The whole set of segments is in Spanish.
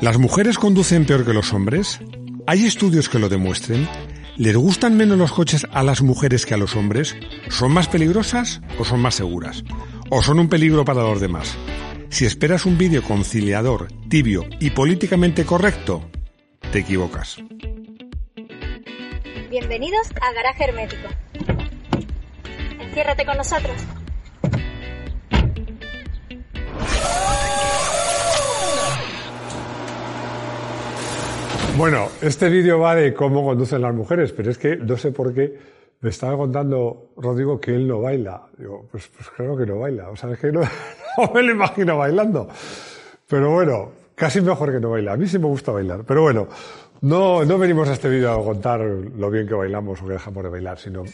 ¿Las mujeres conducen peor que los hombres? ¿Hay estudios que lo demuestren? ¿Les gustan menos los coches a las mujeres que a los hombres? ¿Son más peligrosas o son más seguras? ¿O son un peligro para los demás? Si esperas un vídeo conciliador, tibio y políticamente correcto, te equivocas. Bienvenidos a Garaje Hermético. Enciérrate con nosotros. Bueno, este vídeo va de cómo conducen las mujeres, pero es que no sé por qué me estaba contando Rodrigo que él no baila. Digo, pues, pues claro que no baila. O sea, es que no, me lo imagino bailando. Pero bueno, casi mejor que no baila. A mí sí me gusta bailar. Pero bueno, no, no venimos a este vídeo a contar lo bien que bailamos o que dejamos de bailar, sino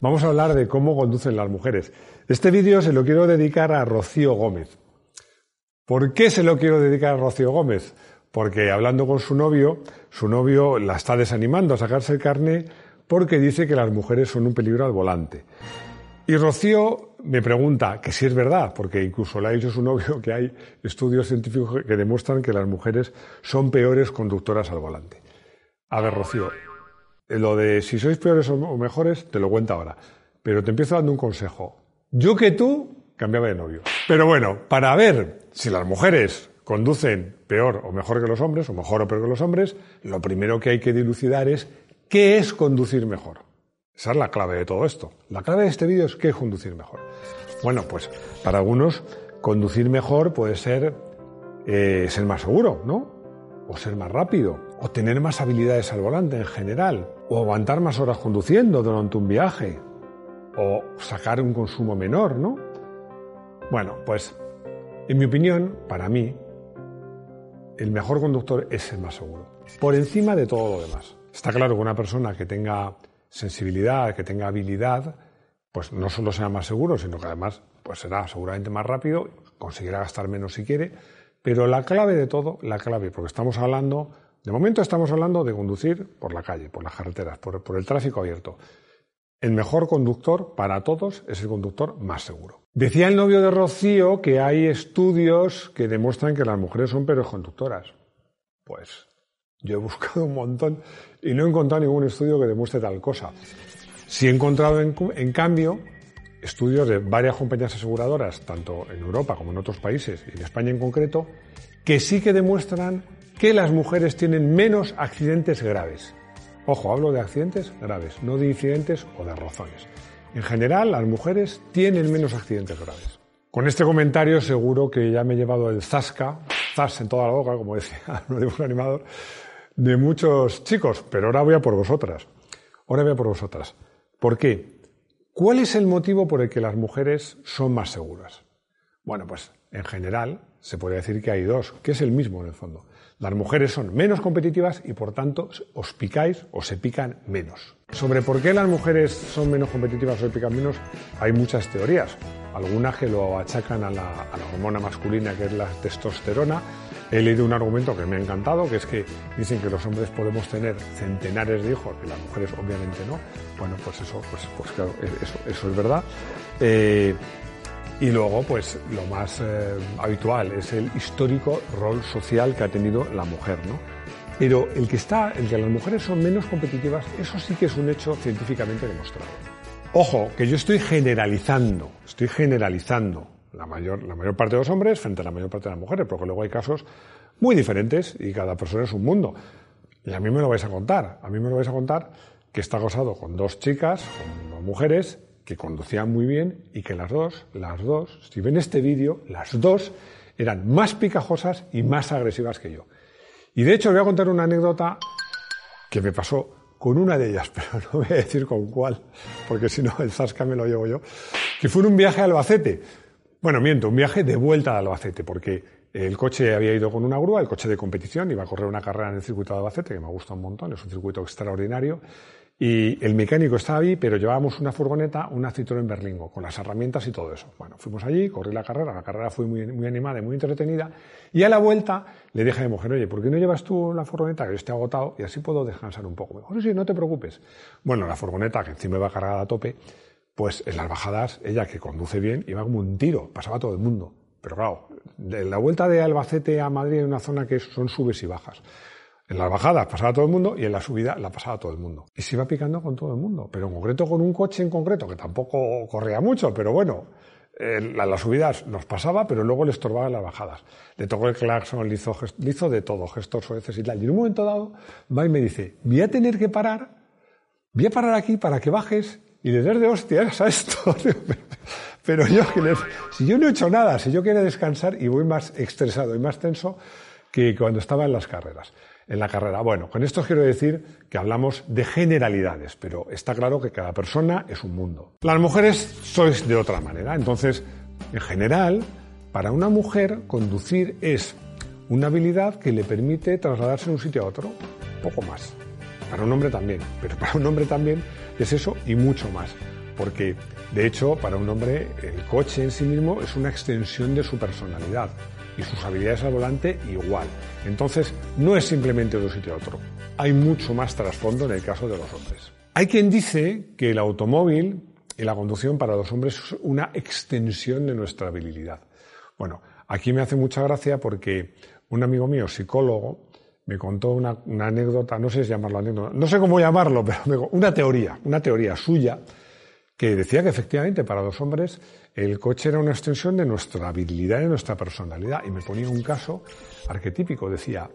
vamos a hablar de cómo conducen las mujeres. Este vídeo se lo quiero dedicar a Rocío Gómez. ¿Por qué se lo quiero dedicar a Rocío Gómez? Porque hablando con su novio, su novio la está desanimando a sacarse el carne porque dice que las mujeres son un peligro al volante. Y Rocío me pregunta que si es verdad, porque incluso le ha dicho su novio que hay estudios científicos que demuestran que las mujeres son peores conductoras al volante. A ver, Rocío, lo de si sois peores o mejores te lo cuento ahora, pero te empiezo dando un consejo. Yo que tú cambiaba de novio. Pero bueno, para ver si las mujeres conducen peor o mejor que los hombres, o mejor o peor que los hombres, lo primero que hay que dilucidar es qué es conducir mejor. Esa es la clave de todo esto. La clave de este vídeo es qué es conducir mejor. Bueno, pues para algunos conducir mejor puede ser eh, ser más seguro, ¿no? O ser más rápido, o tener más habilidades al volante en general, o aguantar más horas conduciendo durante un viaje, o sacar un consumo menor, ¿no? Bueno, pues en mi opinión, para mí, el mejor conductor es el más seguro, por encima de todo lo demás. Está claro que una persona que tenga sensibilidad, que tenga habilidad, pues no solo será más seguro, sino que además pues será seguramente más rápido, conseguirá gastar menos si quiere, pero la clave de todo, la clave, porque estamos hablando, de momento estamos hablando de conducir por la calle, por las carreteras, por, por el tráfico abierto. El mejor conductor para todos es el conductor más seguro. Decía el novio de Rocío que hay estudios que demuestran que las mujeres son peores conductoras. Pues yo he buscado un montón y no he encontrado ningún estudio que demuestre tal cosa. Sí he encontrado, en, en cambio, estudios de varias compañías aseguradoras, tanto en Europa como en otros países, y en España en concreto, que sí que demuestran que las mujeres tienen menos accidentes graves. Ojo, hablo de accidentes graves, no de incidentes o de rozones. En general, las mujeres tienen menos accidentes graves. Con este comentario seguro que ya me he llevado el zasca, zas en toda la boca, como decía un animador, de muchos chicos, pero ahora voy a por vosotras. Ahora voy a por vosotras. ¿Por qué? ¿Cuál es el motivo por el que las mujeres son más seguras? Bueno, pues en general se puede decir que hay dos, que es el mismo en el fondo. Las mujeres son menos competitivas y por tanto os picáis o se pican menos. Sobre por qué las mujeres son menos competitivas o se pican menos hay muchas teorías. Algunas que lo achacan a la, hormona masculina que es la testosterona. He leído un argumento que me ha encantado, que es que dicen que los hombres podemos tener centenares de hijos, y las mujeres obviamente no. Bueno, pues eso, pues, pues claro, eso, es verdad. Eh, y luego, pues lo más eh, habitual es el histórico rol social que ha tenido la mujer, ¿no? Pero el que está, el que las mujeres son menos competitivas, eso sí que es un hecho científicamente demostrado. Ojo, que yo estoy generalizando, estoy generalizando la mayor, la mayor parte de los hombres frente a la mayor parte de las mujeres, porque luego hay casos muy diferentes y cada persona es un mundo. Y a mí me lo vais a contar, a mí me lo vais a contar que está acosado con dos chicas, con dos mujeres, que conducían muy bien y que las dos, las dos, si ven este vídeo, las dos eran más picajosas y más agresivas que yo. Y de hecho voy a contar una anécdota que me pasó con una de ellas, pero no voy a decir con cuál, porque si no el zasca me lo llevo yo, que fue un viaje a Albacete. Bueno, miento, un viaje de vuelta a Albacete, porque el coche había ido con una grúa, el coche de competición, iba a correr una carrera en el circuito de Albacete, que me gusta un montón, es un circuito extraordinario, y el mecánico estaba ahí, pero llevábamos una furgoneta, una Citroën Berlingo, con las herramientas y todo eso. Bueno, fuimos allí, corrí la carrera, la carrera fue muy, animada y muy entretenida. Y a la vuelta le dije a mi mujer, oye, ¿por qué no llevas tú la furgoneta? Que yo estoy agotado y así puedo descansar un poco. Me dijo, sí, no te preocupes. Bueno, la furgoneta, que encima iba cargada a tope, pues en las bajadas, ella que conduce bien, iba como un tiro, pasaba todo el mundo. Pero claro, de la vuelta de Albacete a Madrid hay una zona que son subes y bajas. En las bajadas pasaba todo el mundo y en la subida la pasaba todo el mundo. Y se iba picando con todo el mundo, pero en concreto con un coche en concreto, que tampoco corría mucho, pero bueno, en las subidas nos pasaba, pero luego le estorbaba las bajadas. Le tocó el claxon, le hizo, de todo, gestos veces y tal. Y en un momento dado va y me dice, voy a tener que parar, voy a parar aquí para que bajes y le des de hostias a esto. pero yo, si yo no he hecho nada, si yo quiero descansar y voy más estresado y más tenso que cuando estaba en las carreras en la carrera. Bueno, con esto quiero decir que hablamos de generalidades, pero está claro que cada persona es un mundo. Las mujeres sois de otra manera, entonces, en general, para una mujer conducir es una habilidad que le permite trasladarse de un sitio a otro, poco más. Para un hombre también, pero para un hombre también es eso y mucho más, porque de hecho para un hombre el coche en sí mismo es una extensión de su personalidad y sus habilidades al volante igual. Entonces, no es simplemente de un sitio a otro. Hay mucho más trasfondo en el caso de los hombres. Hay quien dice que el automóvil y la conducción para los hombres es una extensión de nuestra habilidad. Bueno, aquí me hace mucha gracia porque un amigo mío, psicólogo, me contó una, anécdota, no sé si llamarlo anécdota, no sé cómo llamarlo, pero una teoría, una teoría suya, que decía que efectivamente para los hombres el coche era una extensión de nuestra habilidad y de nuestra personalidad. Y me ponía un caso arquetípico. Decía,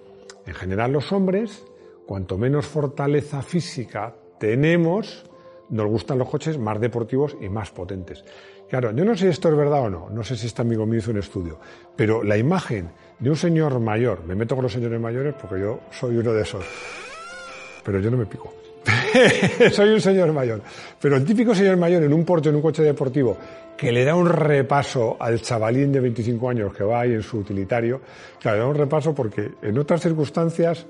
en general los hombres, cuanto menos fortaleza física tenemos, nos gustan los coches más deportivos y más potentes. Claro, yo no sé si esto es verdad o no, no sé si este amigo mío hizo un estudio, pero la imagen de un señor mayor, me meto con los señores mayores porque yo soy uno de esos, pero yo no me pico. soy un señor mayor. Pero el típico señor mayor en un porte, en un coche deportivo, que le da un repaso al chavalín de 25 años que va ahí en su utilitario, claro, le da un repaso porque en otras circunstancias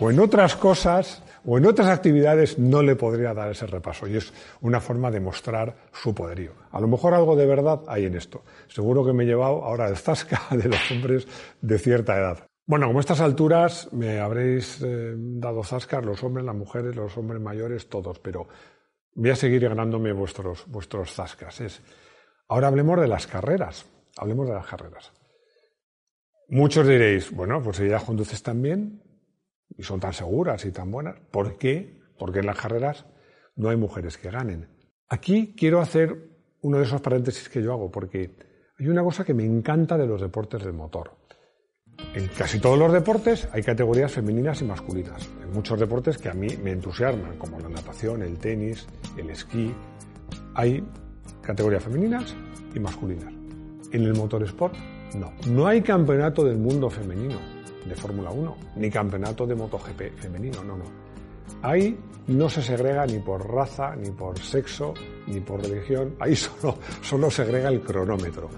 o en otras cosas o en otras actividades no le podría dar ese repaso y es una forma de mostrar su poderío. A lo mejor algo de verdad hay en esto. Seguro que me he llevado ahora el zasca de los hombres de cierta edad. Bueno, como a estas alturas me habréis eh, dado zascar los hombres, las mujeres, los hombres mayores, todos, pero voy a seguir ganándome vuestros, vuestros zascas. Es, ahora hablemos de las carreras. Hablemos de las carreras. Muchos diréis, bueno, pues si ya conduces tan bien y son tan seguras y tan buenas, ¿por qué? Porque en las carreras no hay mujeres que ganen. Aquí quiero hacer uno de esos paréntesis que yo hago, porque hay una cosa que me encanta de los deportes del motor. En casi todos los deportes hay categorías femeninas y masculinas. En muchos deportes que a mí me entusiasman, como la natación, el tenis, el esquí, hay categorías femeninas y masculinas. En el motorsport, no. No hay campeonato del mundo femenino de Fórmula 1, ni campeonato de MotoGP femenino, no, no. Ahí no se segrega ni por raza, ni por sexo, ni por religión, ahí solo, solo segrega el cronómetro.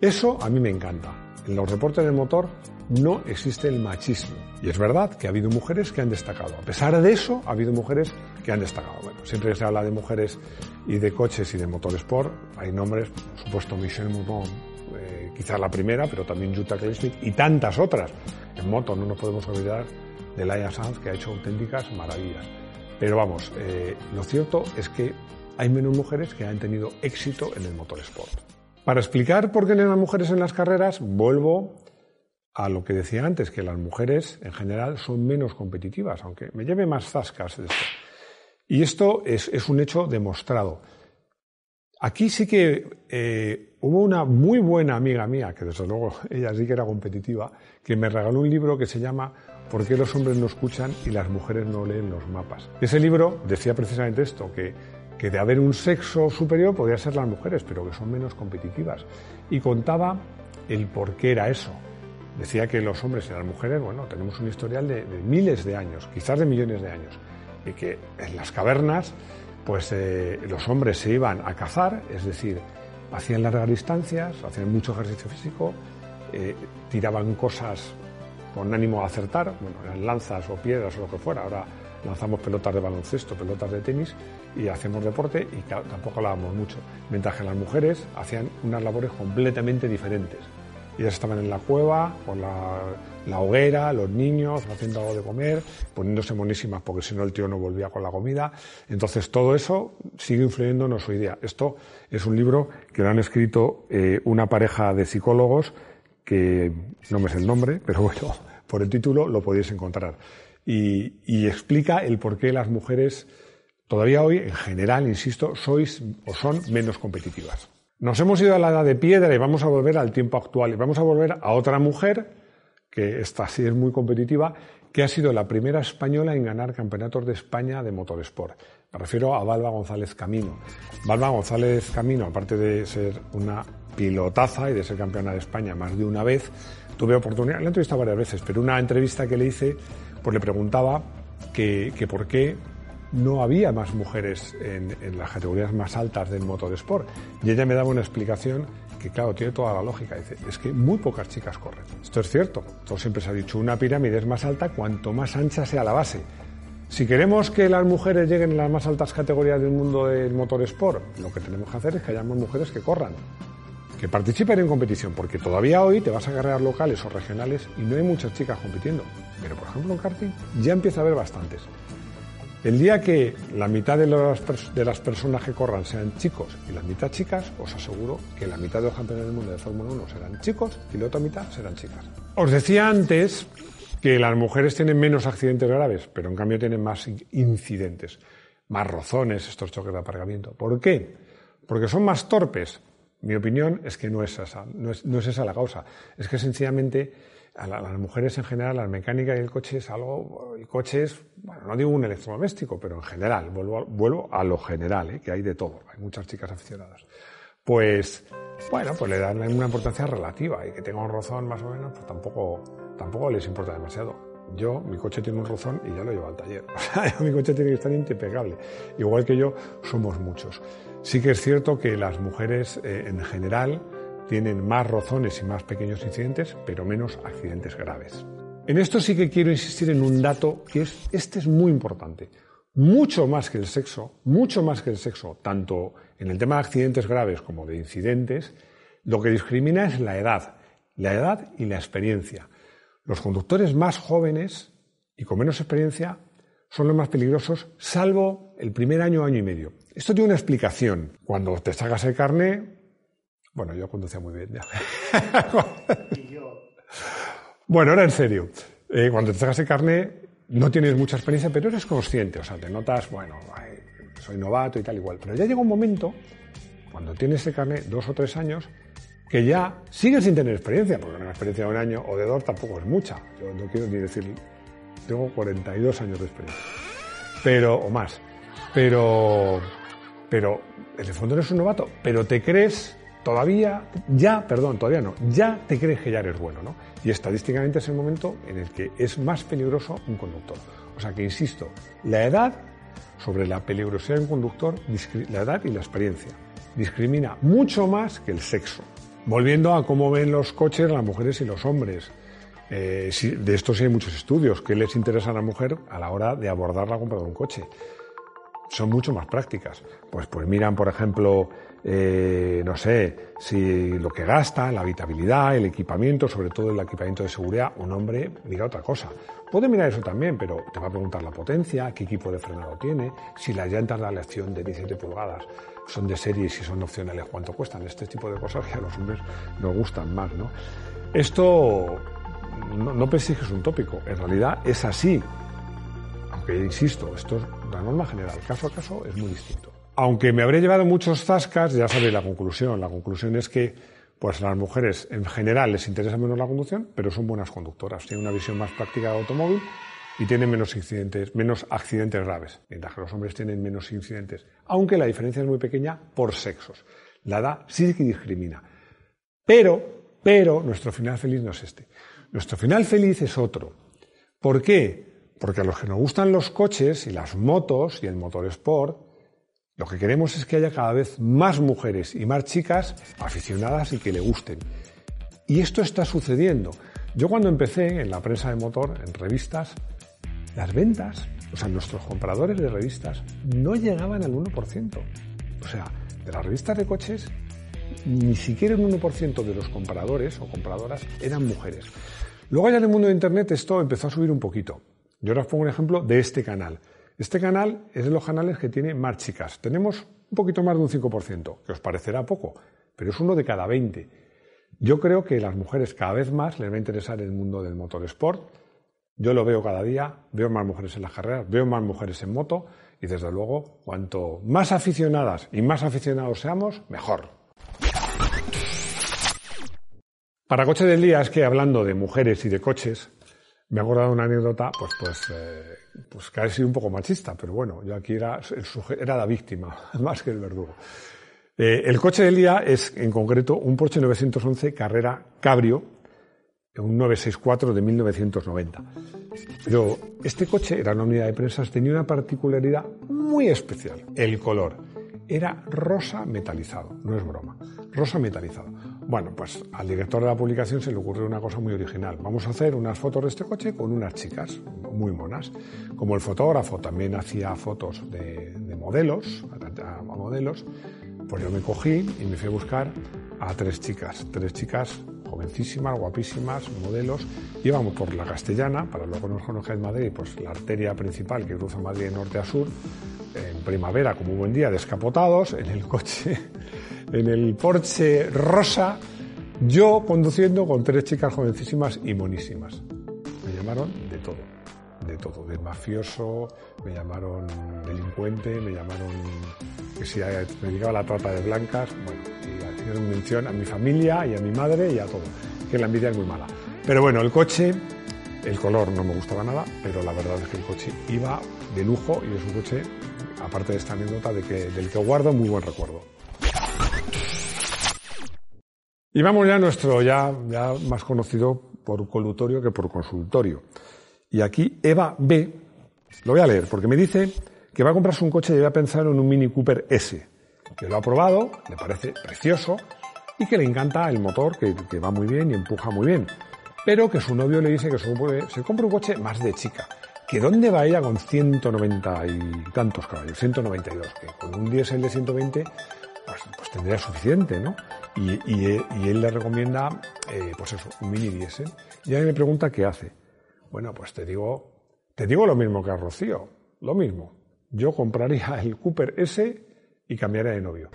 Eso a mí me encanta. En los deportes del motor no existe el machismo. Y es verdad que ha habido mujeres que han destacado. A pesar de eso, ha habido mujeres que han destacado. Bueno, siempre se habla de mujeres y de coches y de motorsport. Hay nombres, por supuesto, Michelle Mouton, eh, quizás la primera, pero también Jutta Klesnik y tantas otras. En moto no nos podemos olvidar de Laia Sanz, que ha hecho auténticas maravillas. Pero vamos, eh, lo cierto es que hay menos mujeres que han tenido éxito en el motorsport. Para explicar por qué no hay mujeres en las carreras, vuelvo a lo que decía antes, que las mujeres en general son menos competitivas, aunque me lleve más zascas. Y esto es, un hecho demostrado. Aquí sí que eh, hubo una muy buena amiga mía, que desde luego ella sí que era competitiva, que me regaló un libro que se llama ¿Por qué los hombres no escuchan y las mujeres no leen los mapas? Ese libro decía precisamente esto, que, que de haber un sexo superior podría ser las mujeres, pero que son menos competitivas. Y contaba el por qué era eso. Decía que los hombres y las mujeres, bueno, tenemos un historial de, miles de años, quizás de millones de años, y que en las cavernas, pues eh, los hombres se iban a cazar, es decir, hacían largas distancias, hacían mucho ejercicio físico, eh, tiraban cosas con ánimo a acertar, bueno, eran lanzas o piedras o lo que fuera. Ahora lanzamos pelotas de baloncesto, pelotas de tenis y hacemos deporte y tampoco hablábamos mucho. Mientras que las mujeres hacían unas labores completamente diferentes Ellas estaban en la cueva con la, hoguera, los niños haciendo algo de comer, poniéndose monísimas porque si no el tío no volvía con la comida. Entonces todo eso sigue influyéndonos hoy día. Esto es un libro que lo han escrito eh, una pareja de psicólogos que no me sé el nombre, pero bueno, por el título lo podéis encontrar. y explica el por qué las mujeres todavía hoy, en general, insisto, sois o son menos competitivas. Nos hemos ido a la edad de piedra y vamos a volver al tiempo actual y vamos a volver a otra mujer, que esta sí es muy competitiva, que ha sido la primera española en ganar campeonatos de España de motorsport. Me refiero a Balba González Camino. Balba González Camino, aparte de ser una pilotaza y de ser campeona de España más de una vez, tuve oportunidad, la he entrevistado varias veces, pero una entrevista que le hice, pues le preguntaba que por qué no había más mujeres en, las categorías más altas del motorsport. Y ella me daba una explicación que, claro, tiene toda la lógica. Dice, es que muy pocas chicas corren. Esto es cierto. Todo siempre se ha dicho, una pirámide es más alta cuanto más ancha sea la base. Si queremos que las mujeres lleguen a las más altas categorías del mundo del motorsport, lo que tenemos que hacer es que haya más mujeres que corran, que participen en competición, porque todavía hoy te vas a carreras locales o regionales y no hay muchas chicas compitiendo. Pero, por ejemplo, en karting ya empieza a haber bastantes. El día que la mitad de las, personas que corran sean chicos y la mitad chicas, os aseguro que la mitad de los campeones del mundo de Fórmula 1 serán chicos y la otra mitad serán chicas. Os decía antes que las mujeres tienen menos accidentes graves, pero en cambio tienen más incidentes, más rozones, estos choques de aparcamiento. ¿Por qué? Porque son más torpes. Mi opinión es que no es esa, no es, no es esa la causa. Es que sencillamente a, las mujeres en general, la mecánica y el coche es algo, el coche es, bueno, no digo un electrodoméstico, pero en general, vuelvo, vuelvo a lo general, ¿eh? que hay de todo, hay muchas chicas aficionadas. Pues, bueno, pues le dan una importancia relativa y que tenga un rozón más o menos, pues tampoco, tampoco les importa demasiado. Yo, mi coche tiene un rozón y ya lo llevo al taller. O sea, mi coche tiene que estar impecable. Igual que yo, somos muchos. Sí que es cierto que las mujeres, eh, en general, tienen más rozones y más pequeños incidentes, pero menos accidentes graves. En esto sí que quiero insistir en un dato que es, este es muy importante. Mucho más que el sexo, mucho más que el sexo, tanto en el tema de accidentes graves como de incidentes, lo que discrimina es la edad, la edad y la experiencia. Los conductores más jóvenes y con menos experiencia son los más peligrosos, salvo el primer año, año y medio. Esto tiene una explicación. Cuando te sacas el carné, bueno, yo conducía muy bien. Bueno, ahora en serio. Eh, cuando te sacas el carné, no tienes mucha experiencia, pero eres consciente. O sea, te notas, bueno, soy novato y tal igual. Pero ya llega un momento, cuando tienes el carné, dos o tres años, que ya sigues sin tener experiencia, porque una experiencia de un año o de dos tampoco es mucha. Yo no quiero ni decir, tengo 42 años de experiencia. Pero, o más. Pero, pero, en el fondo eres un novato, pero te crees todavía, ya, perdón, todavía no, ya te crees que ya eres bueno, ¿no? Y estadísticamente es el momento en el que es más peligroso un conductor. O sea que, insisto, la edad sobre la peligrosidad de un conductor, la edad y la experiencia, discrimina mucho más que el sexo. Volviendo a cómo ven los coches las mujeres y los hombres. Eh, de esto sí hay muchos estudios. ¿Qué les interesa a la mujer a la hora de abordar la compra de un coche? Son mucho más prácticas. Pues, pues miran, por ejemplo, eh, no sé, si lo que gasta, la habitabilidad, el equipamiento, sobre todo el equipamiento de seguridad, un hombre mira otra cosa. Puede mirar eso también, pero te va a preguntar la potencia, qué equipo de frenado tiene, si las llantas de aleación de 17 pulgadas son de serie y si son opcionales, cuánto cuestan. Este tipo de cosas que a los hombres nos gustan más, ¿no? Esto no, no un tópico, en realidad es así. Insisto, esto es la norma general, caso a caso es muy distinto. Aunque me habré llevado muchos zascas, ya sabéis la conclusión. La conclusión es que pues las mujeres en general les interesa menos la conducción, pero son buenas conductoras, tienen una visión más práctica del automóvil y tienen menos incidentes, menos accidentes graves, mientras que los hombres tienen menos incidentes, aunque la diferencia es muy pequeña por sexos. La edad sí que discrimina. Pero, pero nuestro final feliz no es este. Nuestro final feliz es otro. ¿Por qué? Porque a los que nos gustan los coches y las motos y el motor sport, lo que queremos es que haya cada vez más mujeres y más chicas aficionadas y que le gusten. Y esto está sucediendo. Yo cuando empecé en la prensa de motor, en revistas, las ventas, o sea, nuestros compradores de revistas no llegaban al 1%. O sea, de las revistas de coches, ni siquiera un 1% de los compradores o compradoras eran mujeres. Luego ya en el mundo de Internet esto empezó a subir un poquito. Yo ahora os pongo un ejemplo de este canal. Este canal es de los canales que tiene más chicas. Tenemos un poquito más de un 5%, que os parecerá poco, pero es uno de cada 20. Yo creo que las mujeres cada vez más les va a interesar el mundo del motorsport. Yo lo veo cada día, veo más mujeres en las carreras, veo más mujeres en moto y desde luego cuanto más aficionadas y más aficionados seamos, mejor. Para coche del día es que hablando de mujeres y de coches, me he acordado una anécdota, pues, pues, eh, pues que ha sido un poco machista, pero bueno, yo aquí era, era la víctima, más que el verdugo. Eh, el coche del día es, en concreto, un Porsche 911 Carrera Cabrio, un 964 de 1990. Pero este coche era una unidad de prensas, tenía una particularidad muy especial, el color. Era rosa metalizado, no es broma, rosa metalizado. Bueno, pues al director de la publicación se le ocurrió una cosa muy original. Vamos a hacer unas fotos de este coche con unas chicas muy monas. Como el fotógrafo también hacía fotos de, modelos, a, modelos, pues yo me cogí y me fui a buscar a tres chicas, tres chicas jovencísimas, guapísimas, modelos. Íbamos por la Castellana, para luego nos conocer Madrid, pues la arteria principal que cruza Madrid de norte a sur, en primavera, como un buen día, descapotados, en el coche en el Porsche rosa, yo conduciendo con tres chicas jovencísimas y monísimas. Me llamaron de todo, de todo, de mafioso, me llamaron delincuente, me llamaron que si me dedicaba a la trata de blancas, bueno, y hicieron mención a mi familia y a mi madre y a todo, que la envidia es muy mala. Pero bueno, el coche, el color no me gustaba nada, pero la verdad es que el coche iba de lujo y es un coche, aparte de esta anécdota, de que, del que guardo muy buen recuerdo. Y vamos ya a nuestro ya, ya más conocido por colutorio que por consultorio. Y aquí Eva B, lo voy a leer, porque me dice que va a comprarse un coche y a pensar en un Mini Cooper S, que lo ha probado, le parece precioso y que le encanta el motor, que, va muy bien y empuja muy bien. Pero que su novio le dice que se, compra un coche más de chica. ¿Que dónde va ella con 190 y tantos caballos? 192, que con un diésel de 120 pues, pues tendría suficiente, ¿no? Y, él le recomienda, eh, pues eso, un mini diésel. Y a mí me pregunta qué hace. Bueno, pues te digo, te digo lo mismo que a Rocío, lo mismo. Yo compraría el Cooper S y cambiaría de novio.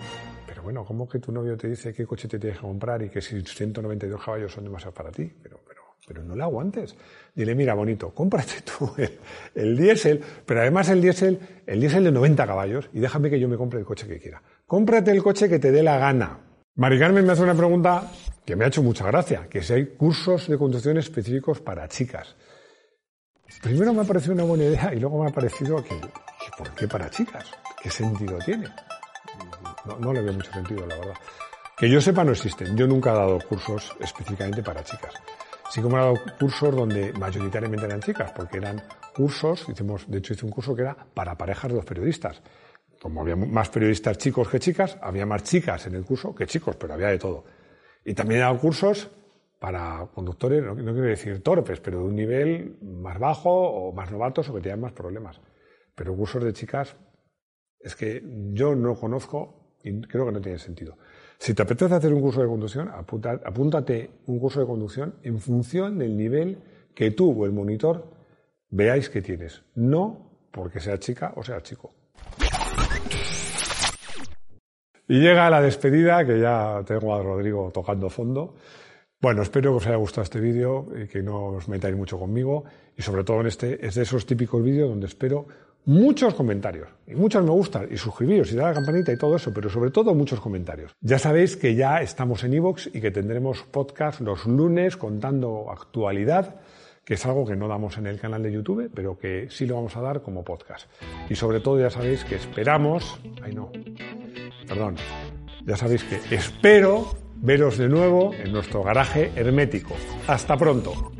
Bueno, ¿cómo que tu novio te dice qué coche te tienes que comprar y que si 192 caballos son demasiados para ti? Pero, pero, pero no le aguantes. Dile, mira, bonito, cómprate tú el, el diésel, pero además el diésel, el diésel de 90 caballos y déjame que yo me compre el coche que quiera. Cómprate el coche que te dé la gana. Mari Carmen me hace una pregunta que me ha hecho mucha gracia, que si hay cursos de conducción específicos para chicas. Primero me ha parecido una buena idea y luego me ha parecido que, ¿por qué para chicas? ¿Qué sentido tiene? No, le veo mucho sentido, la verdad. Que yo sepa no existen. Yo nunca he dado cursos específicamente para chicas. Sí como he dado cursos donde mayoritariamente eran chicas, porque eran cursos, hicimos, de hecho hice un curso que era para parejas de los periodistas como había más periodistas chicos que chicas, había más chicas en el curso que chicos, pero había de todo. Y también he dado cursos para conductores, no, quiero decir torpes, pero de un nivel más bajo o más novatos o que tengan más problemas. Pero cursos de chicas es que yo no conozco y creo que no tiene sentido. Si te apetece hacer un curso de conducción, apúntate un curso de conducción en función del nivel que tú o el monitor veáis que tienes, no porque sea chica o sea chico. Y llega la despedida, que ya tengo a Rodrigo tocando fondo. Bueno, espero que os haya gustado este vídeo y que no os metáis mucho conmigo. Y sobre todo en este, es de esos típicos vídeos donde espero muchos comentarios y muchos me gustan y suscribiros y dar la campanita y todo eso, pero sobre todo muchos comentarios. Ya sabéis que ya estamos en iVoox y que tendremos podcast los lunes contando actualidad que es algo que no damos en el canal de YouTube, pero que sí lo vamos a dar como podcast. Y sobre todo ya sabéis que esperamos, ay no, perdón, ya sabéis que espero veros de nuevo en nuestro garaje hermético. Hasta pronto.